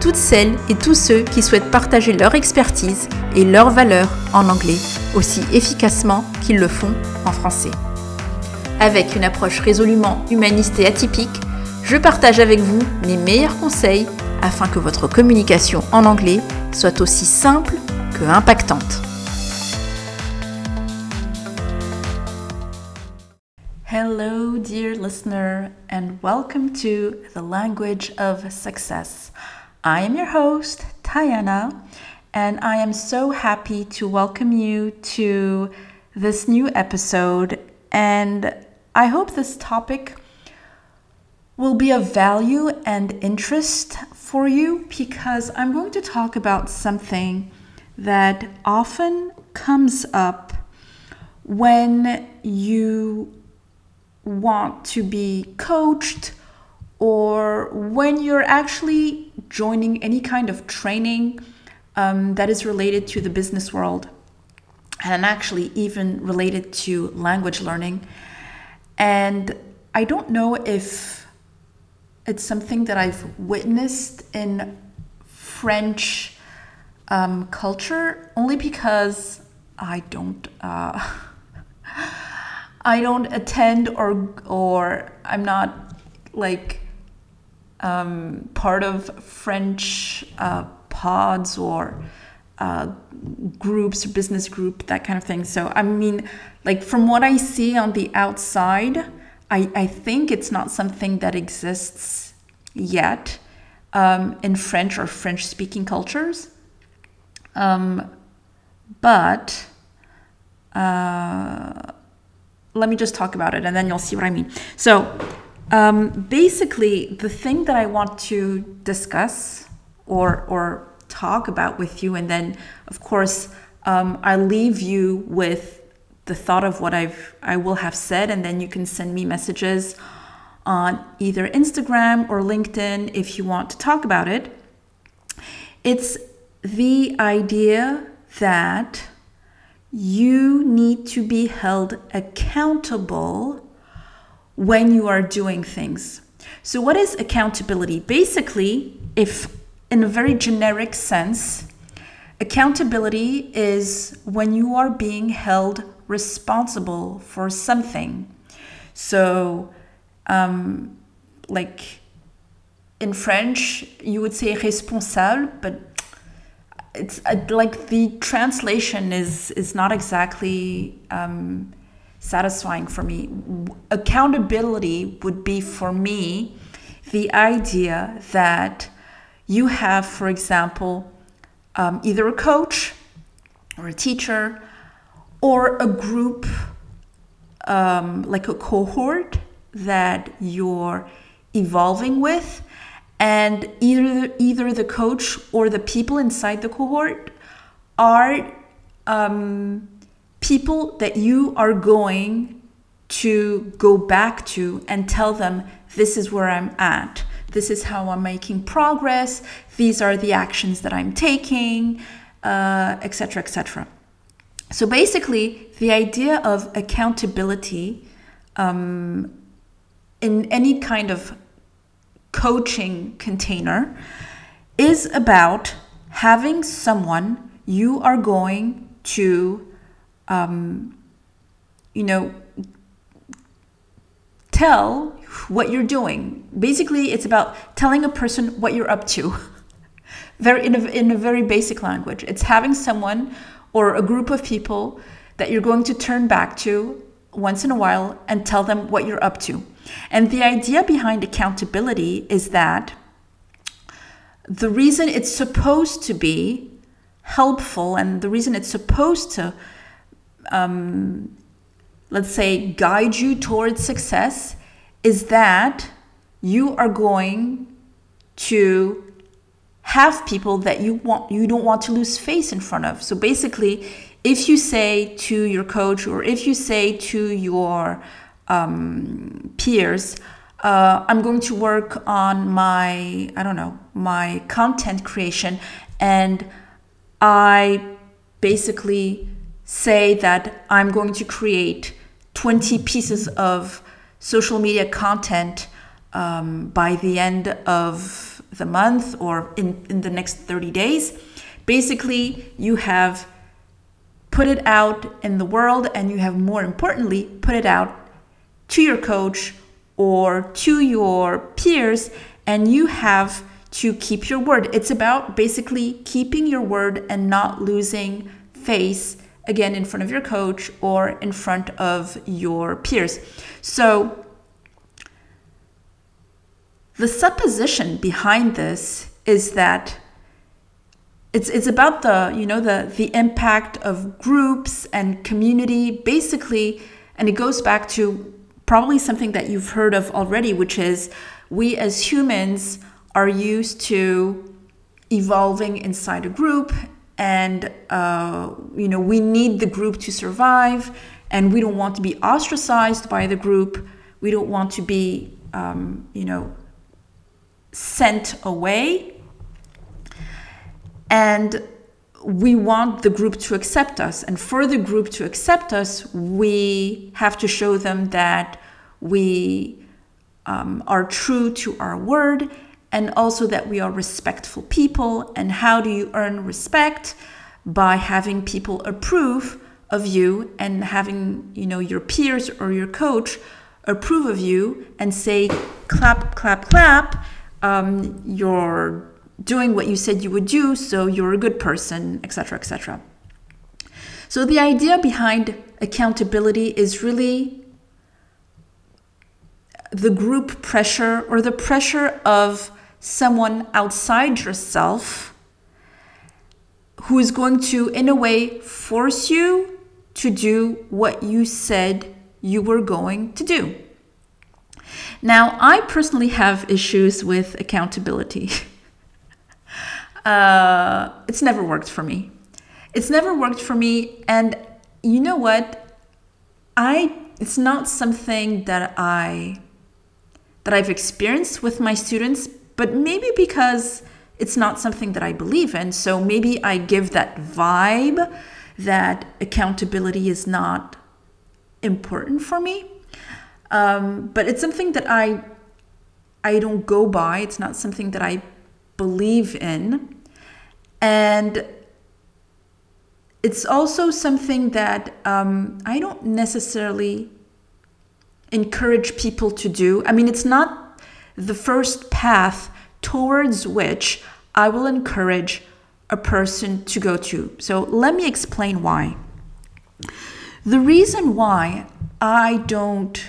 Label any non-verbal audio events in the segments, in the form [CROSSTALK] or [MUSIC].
toutes celles et tous ceux qui souhaitent partager leur expertise et leurs valeurs en anglais aussi efficacement qu'ils le font en français. Avec une approche résolument humaniste et atypique, je partage avec vous mes meilleurs conseils afin que votre communication en anglais soit aussi simple que impactante. Hello, dear listener, and welcome to the language of success. I am your host, Tayana, and I am so happy to welcome you to this new episode. And I hope this topic will be of value and interest for you because I'm going to talk about something that often comes up when you want to be coached or when you're actually joining any kind of training um, that is related to the business world and actually even related to language learning. And I don't know if it's something that I've witnessed in French um, culture only because I don't. Uh, [LAUGHS] I don't attend or or I'm not like um, part of French uh, pods or uh, groups, or business group, that kind of thing. So, I mean, like from what I see on the outside, I, I think it's not something that exists yet um, in French or French speaking cultures. Um, but uh, let me just talk about it and then you'll see what I mean. So, um, basically, the thing that I want to discuss or, or talk about with you, and then, of course, um, I leave you with the thought of what I've I will have said, and then you can send me messages on either Instagram or LinkedIn if you want to talk about it. It's the idea that you need to be held accountable when you are doing things. So, what is accountability? Basically, if in a very generic sense, accountability is when you are being held responsible for something. So, um, like in French, you would say responsable, but it's uh, like the translation is is not exactly um, satisfying for me. Accountability would be for me the idea that you have, for example, um, either a coach or a teacher or a group, um, like a cohort that you're evolving with, and either either the coach or the people inside the cohort are um, people that you are going to go back to and tell them this is where I'm at. This is how I'm making progress. These are the actions that I'm taking, etc., uh, etc. Et so basically, the idea of accountability um, in any kind of coaching container is about having someone you are going to um, you know, tell what you're doing. Basically, it's about telling a person what you're up to. [LAUGHS] very in a, in a very basic language. It's having someone or a group of people that you're going to turn back to once in a while and tell them what you're up to. And the idea behind accountability is that the reason it's supposed to be helpful and the reason it's supposed to um, let's say, guide you towards success is that you are going to have people that you want you don't want to lose face in front of. So basically if you say to your coach or if you say to your um, peers, uh, I'm going to work on my, I don't know, my content creation, and I basically say that I'm going to create 20 pieces of social media content um, by the end of the month or in, in the next 30 days. Basically, you have put it out in the world and you have more importantly put it out to your coach or to your peers and you have to keep your word. It's about basically keeping your word and not losing face again in front of your coach or in front of your peers. So the supposition behind this is that it's it's about the you know the the impact of groups and community basically and it goes back to probably something that you've heard of already which is we as humans are used to evolving inside a group and uh, you know we need the group to survive and we don't want to be ostracized by the group we don't want to be um, you know sent away and we want the group to accept us. And for the group to accept us, we have to show them that we um, are true to our word and also that we are respectful people. And how do you earn respect? By having people approve of you and having, you know, your peers or your coach approve of you and say, clap, clap, clap. Um, you're doing what you said you would do, so you're a good person, etc., etc. So the idea behind accountability is really the group pressure or the pressure of someone outside yourself who is going to, in a way, force you to do what you said you were going to do. Now, I personally have issues with accountability. [LAUGHS] uh, it's never worked for me. It's never worked for me, and you know what? I it's not something that I that I've experienced with my students, but maybe because it's not something that I believe in. So maybe I give that vibe that accountability is not important for me. Um, but it's something that I I don't go by. It's not something that I believe in. And it's also something that um, I don't necessarily encourage people to do. I mean, it's not the first path towards which I will encourage a person to go to. So let me explain why. The reason why I don't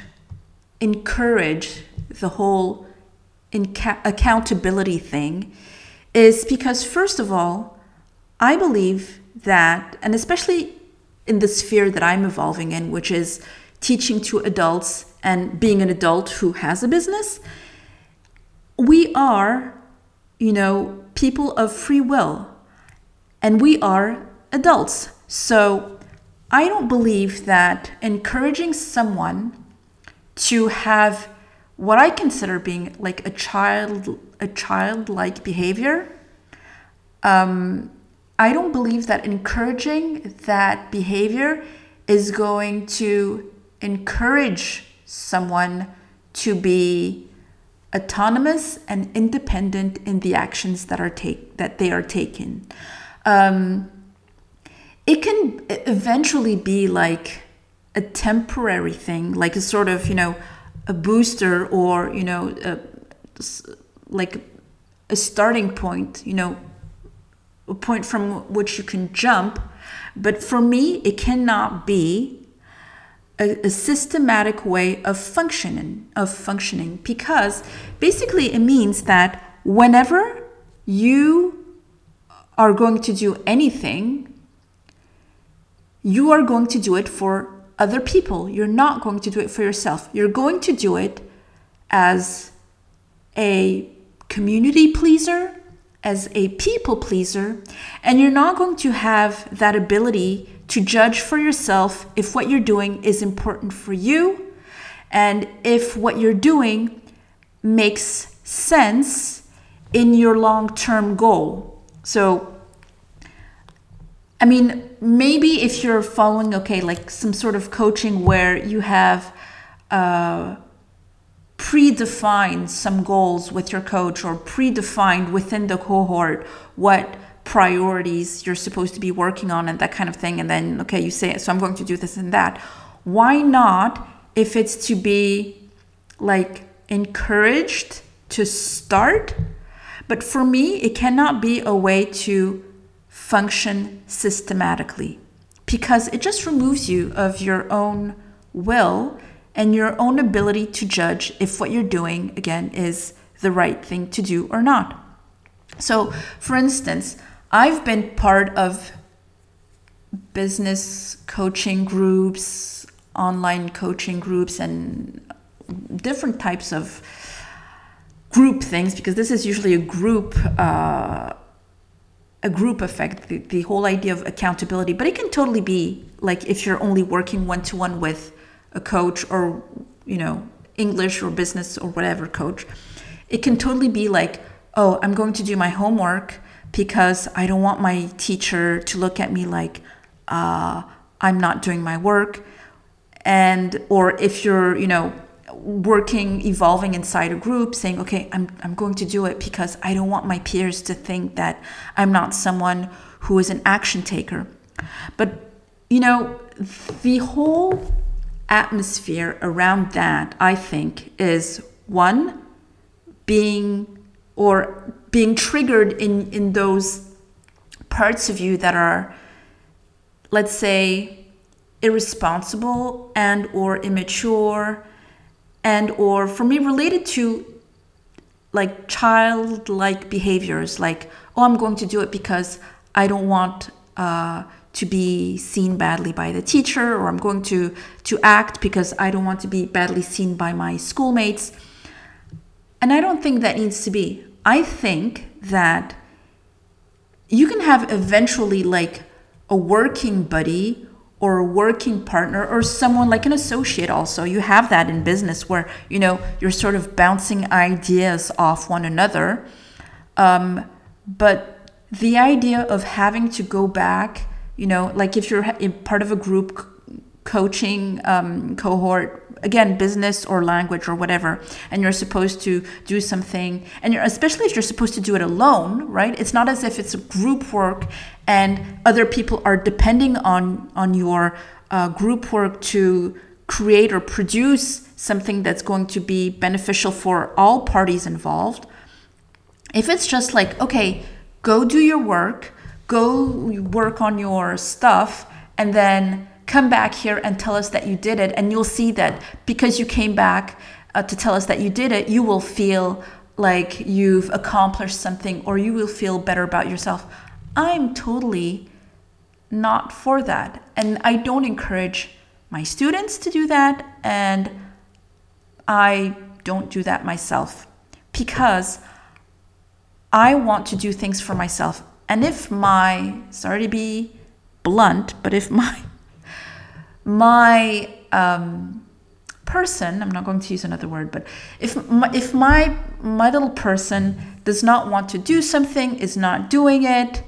encourage the whole inca- accountability thing is because, first of all, I believe that, and especially in the sphere that I'm evolving in, which is teaching to adults and being an adult who has a business, we are, you know, people of free will and we are adults. So I don't believe that encouraging someone to have what I consider being like a child a childlike behavior. Um, I don't believe that encouraging that behavior is going to encourage someone to be autonomous and independent in the actions that are take that they are taking. Um, it can eventually be like a temporary thing, like a sort of you know a booster or you know a, like a starting point you know a point from which you can jump but for me it cannot be a, a systematic way of functioning of functioning because basically it means that whenever you are going to do anything you are going to do it for other people. You're not going to do it for yourself. You're going to do it as a community pleaser, as a people pleaser, and you're not going to have that ability to judge for yourself if what you're doing is important for you and if what you're doing makes sense in your long term goal. So, I mean, maybe if you're following, okay, like some sort of coaching where you have uh, predefined some goals with your coach or predefined within the cohort what priorities you're supposed to be working on and that kind of thing. And then, okay, you say, so I'm going to do this and that. Why not, if it's to be like encouraged to start? But for me, it cannot be a way to function systematically because it just removes you of your own will and your own ability to judge if what you're doing, again, is the right thing to do or not. So, for instance, I've been part of business coaching groups, online coaching groups, and different types of group things because this is usually a group uh, a group effect the, the whole idea of accountability. But it can totally be like if you're only working one-to-one with a coach or you know english or business or whatever coach it can totally be like oh i'm going to do my homework because i don't want my teacher to look at me like uh, i'm not doing my work. And or if you're you know working evolving inside a group saying okay I'm, I'm going to do it because i don't want my peers to think that i'm not someone who is an action taker. But you know the whole atmosphere around that, I think, is one, being or being triggered in, in those parts of you that are, let's say, irresponsible and or immature and or for me related to like childlike behaviors like oh i'm going to do it because i don't want uh, to be seen badly by the teacher or I'm going to to act because I don't want to be badly seen by my schoolmates. And I don't think that needs to be. I think that you can have eventually like a working buddy or a working partner or someone like an associate also. You have that in business where you know you're sort of bouncing ideas off one another. Um, but the idea of having to go back you know like if you're part of a group coaching um, cohort again business or language or whatever and you're supposed to do something and you're especially if you're supposed to do it alone right? It's not as if it's a group work and other people are depending on on your uh, group work to create or produce something that's going to be beneficial for all parties involved. If it's just like okay go do your work go work on your stuff and then come back here and tell us that you did it and you'll see that because you came back uh, to tell us that you did it you will feel like you've accomplished something or you will feel better about yourself. I'm totally not for that. And i don't encourage my students to do that and i don't do that myself because i want to do things for myself. And if my, sorry to be blunt, but if [LAUGHS] my, my um, person, I'm not going to use another word, but if my, if my, my little person does not want to do something, is not doing it,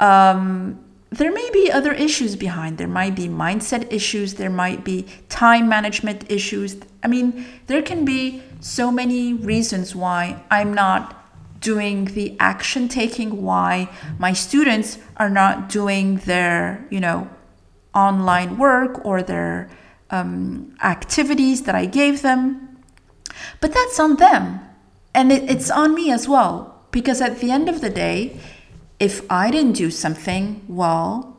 um, there may be other issues behind. There might be mindset issues. There might be time management issues. I mean, there can be so many reasons why I'm not doing the action taking why my students are not doing their you know online work or their um, activities that i gave them. But that's on them. And it, it's on me as well. Because at the end of the day if i didn't do something well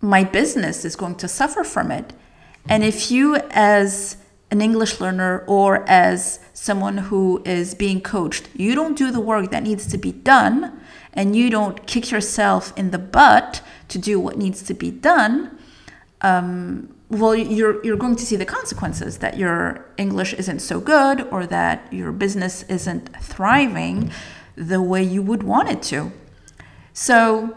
my business is going to suffer from it. And if you as an English learner or as someone who is being coached, you don't do the work that needs to be done and you don't kick yourself in the butt to do what needs to be done, um, well, you're, you're going to see the consequences that your English isn't so good or that your business isn't thriving the way you would want it to. So,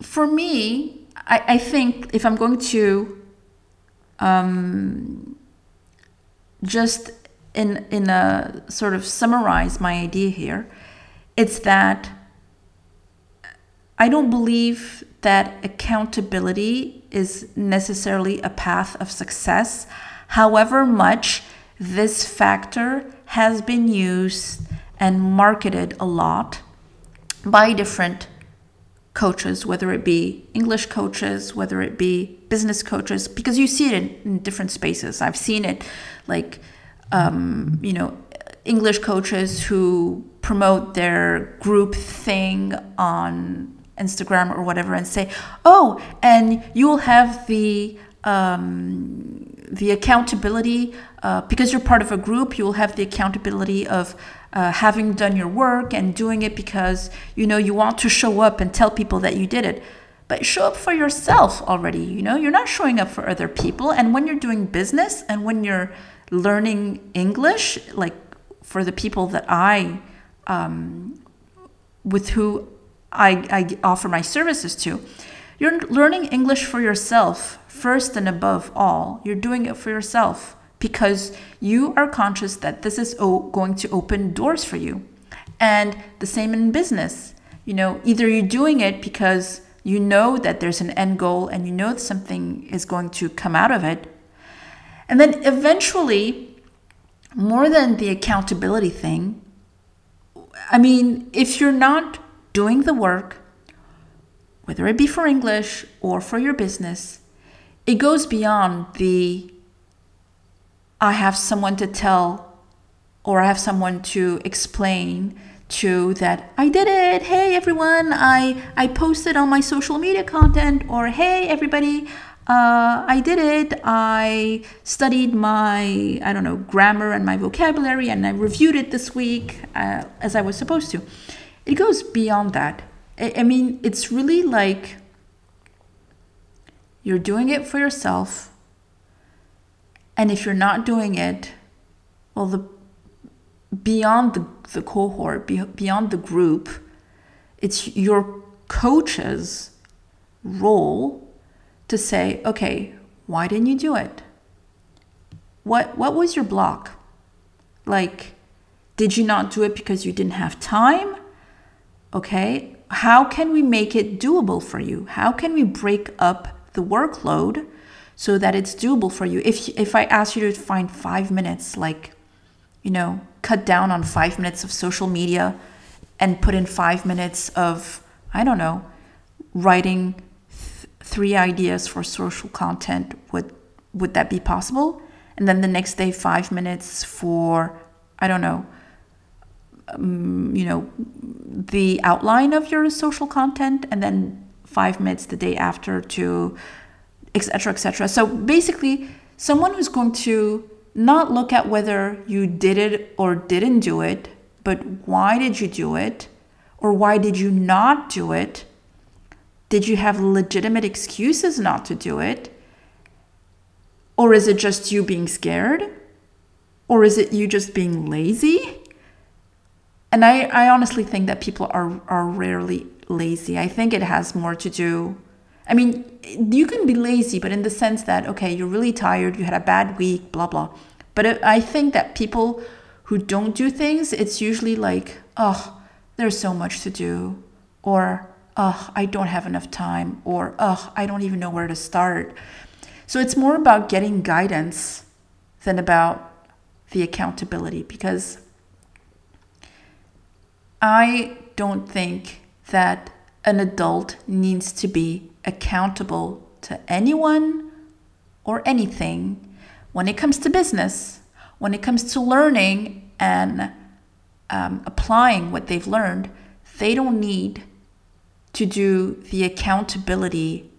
for me, I, I think if I'm going to um, just in in a sort of summarize my idea here, it's that I don't believe that accountability is necessarily a path of success. However much this factor has been used and marketed a lot by different coaches, whether it be English coaches, whether it be business coaches, because you see it in, in different spaces. I've seen it like, um, you know, English coaches who promote their group thing on Instagram or whatever and say, oh, and you'll have the um, the accountability uh, because you're part of a group. You'll have the accountability of uh, having done your work and doing it because you know you want to show up and tell people that you did it but show up for yourself already you know you're not showing up for other people and when you're doing business and when you're learning english like for the people that i um, with who I, I offer my services to you're learning english for yourself first and above all you're doing it for yourself because you are conscious that this is going to open doors for you. And the same in business. You know, either you're doing it because you know that there's an end goal and you know something is going to come out of it. And then eventually, more than the accountability thing, I mean, if you're not doing the work, whether it be for English or for your business, it goes beyond the I have someone to tell or I have someone to explain to that I did it. Hey everyone, I I posted on my social media content or hey everybody, uh, I did it. I studied my I don't know grammar and my vocabulary and I reviewed it this week uh, as I was supposed to. It goes beyond that. I, I mean, it's really like you're doing it for yourself and if you're not doing it, well, the beyond the, the cohort, beyond the group, it's your coach's role to say, okay, why didn't you do it? What what was your block? Like, did you not do it because you didn't have time? Okay, how can we make it doable for you? How can we break up the workload so that it's doable for you. If if I ask you to find 5 minutes like you know, cut down on 5 minutes of social media and put in 5 minutes of I don't know, writing th- three ideas for social content, would would that be possible? And then the next day 5 minutes for I don't know, um, you know, the outline of your social content and then 5 minutes the day after to etc., etc. So basically, someone who's going to not look at whether you did it or didn't do it, but why did you do it? Or why did you not do it? Did you have legitimate excuses not to do it? Or is it just you being scared? Or is it you just being lazy? And I, I honestly think that people are, are rarely lazy. I think it has more to do I mean, you can be lazy, but in the sense that, okay, you're really tired, you had a bad week, blah, blah. But it, I think that people who don't do things, it's usually like, oh, there's so much to do, or, oh, I don't have enough time, or, oh, I don't even know where to start. So it's more about getting guidance than about the accountability because I don't think that an adult needs to be accountable to anyone or anything when it comes to business, when it comes to learning and um, applying what they've learned, they don't need to do the accountability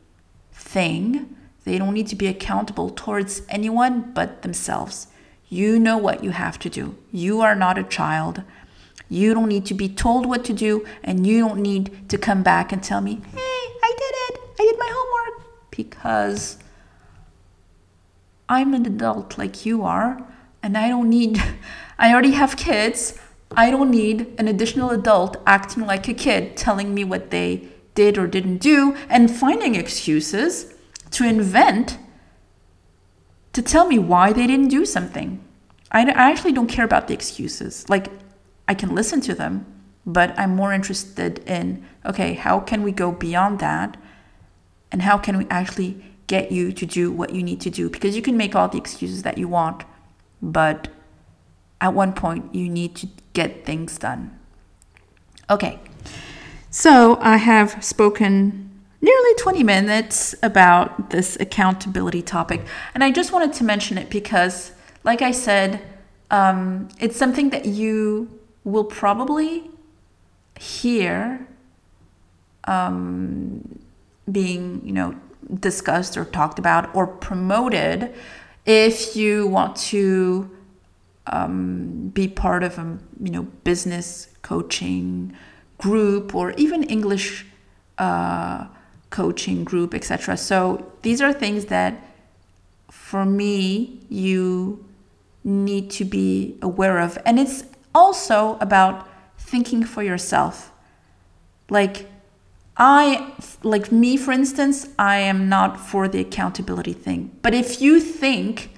thing. They don't need to be accountable towards anyone but themselves. You know what you have to do. You are not a child. You don't need to be told what to do, and you don't need to come back and tell me, hey, I did it. I did my homework because I'm an adult like you are, and I don't need, [LAUGHS] I already have kids. I don't need an additional adult acting like a kid telling me what they did or didn't do and finding excuses to invent to tell me why they didn't do something. I, actually don't care about the excuses. Like, I can listen to them, but I'm more interested in okay, how can we go beyond that? And how can we actually get you to do what you need to do? Because you can make all the excuses that you want, but at one point you need to get things done. Okay, so I have spoken nearly 20 minutes about this accountability topic, and I just wanted to mention it because, like I said, um, it's something that you will probably hear um, being, you know, discussed or talked about or promoted if you want to um, be part of a you know business coaching group or even English uh, coaching group, etc. So these are things that, for me, you need to be aware of, and it's also about thinking for yourself. Like I like me for instance, I am not for the accountability thing. But if you think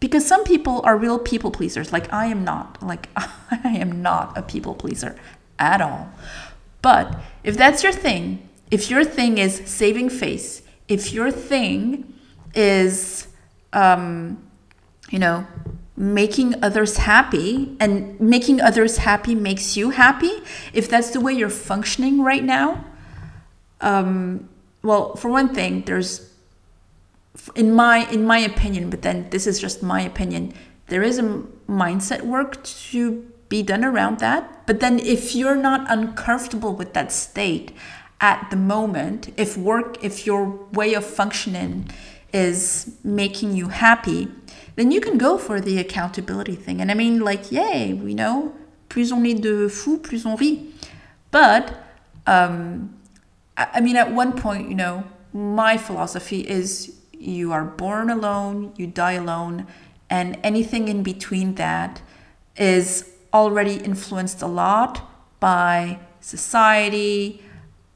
because some people are real people pleasers, like I am not. Like [LAUGHS] I am not a people pleaser at all. But if that's your thing, if your thing is saving face, if your thing is um, you know, making others happy and making others happy makes you happy, if that's the way you're functioning right now, um, well, for one thing, there's in my in my opinion, but then this is just my opinion. There is a mindset work to be done around that. But then if you're not uncomfortable with that state at the moment, if work if your way of functioning is making you happy, then you can go for the accountability thing. And I mean like, yay, you know, plus on est de fous, plus on rit. But um, I mean, at one point, you know, my philosophy is you are born alone, you die alone, and anything in between that is already influenced a lot by society,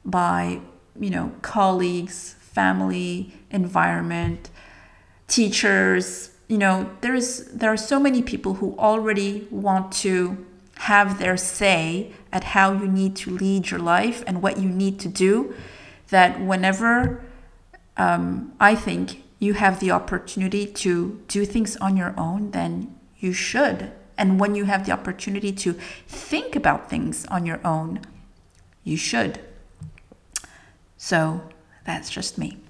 by, you know, colleagues, family, environment, teachers. You know, there's there are so many people who already want to have their say at how you need to lead your life and what you need to do, that whenever um, I think you have the opportunity to do things on your own, then you should. And when you have the opportunity to think about things on your own, you should. So that's just me.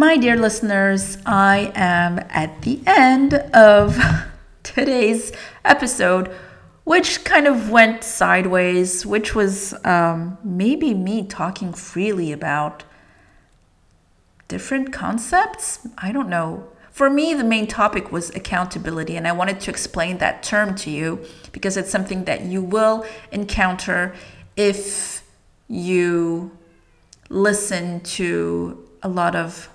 My dear listeners, I am at the end of [LAUGHS] today's episode, which kind of went sideways, which was um, maybe me talking freely about different concepts. I don't know. For me, the main topic was accountability, and I wanted to explain that term to you because it's something that you will encounter if you listen to a lot of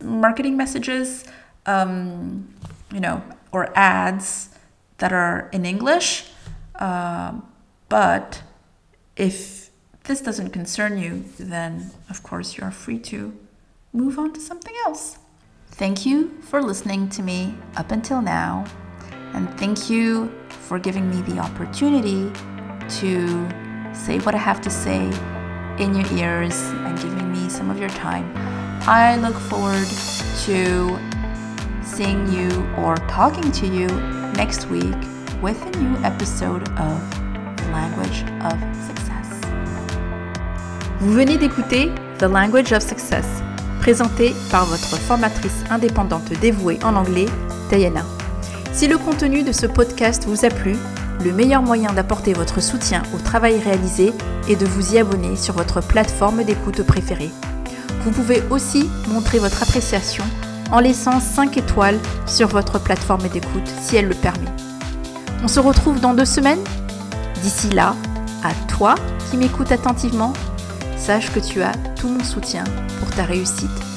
marketing messages, um, you know, or ads that are in English. Uh, but if this doesn't concern you, then of course you're free to move on to something else. Thank you for listening to me up until now, and thank you for giving me the opportunity to say what I have to say in your ears and giving me some of your time. I look forward to seeing you or talking to you next week with a new episode of The Language of Success. Vous venez d'écouter The Language of Success, présenté par votre formatrice indépendante dévouée en anglais, Diana. Si le contenu de ce podcast vous a plu, le meilleur moyen d'apporter votre soutien au travail réalisé est de vous y abonner sur votre plateforme d'écoute préférée. Vous pouvez aussi montrer votre appréciation en laissant 5 étoiles sur votre plateforme d'écoute si elle le permet. On se retrouve dans deux semaines. D'ici là, à toi qui m'écoutes attentivement, sache que tu as tout mon soutien pour ta réussite.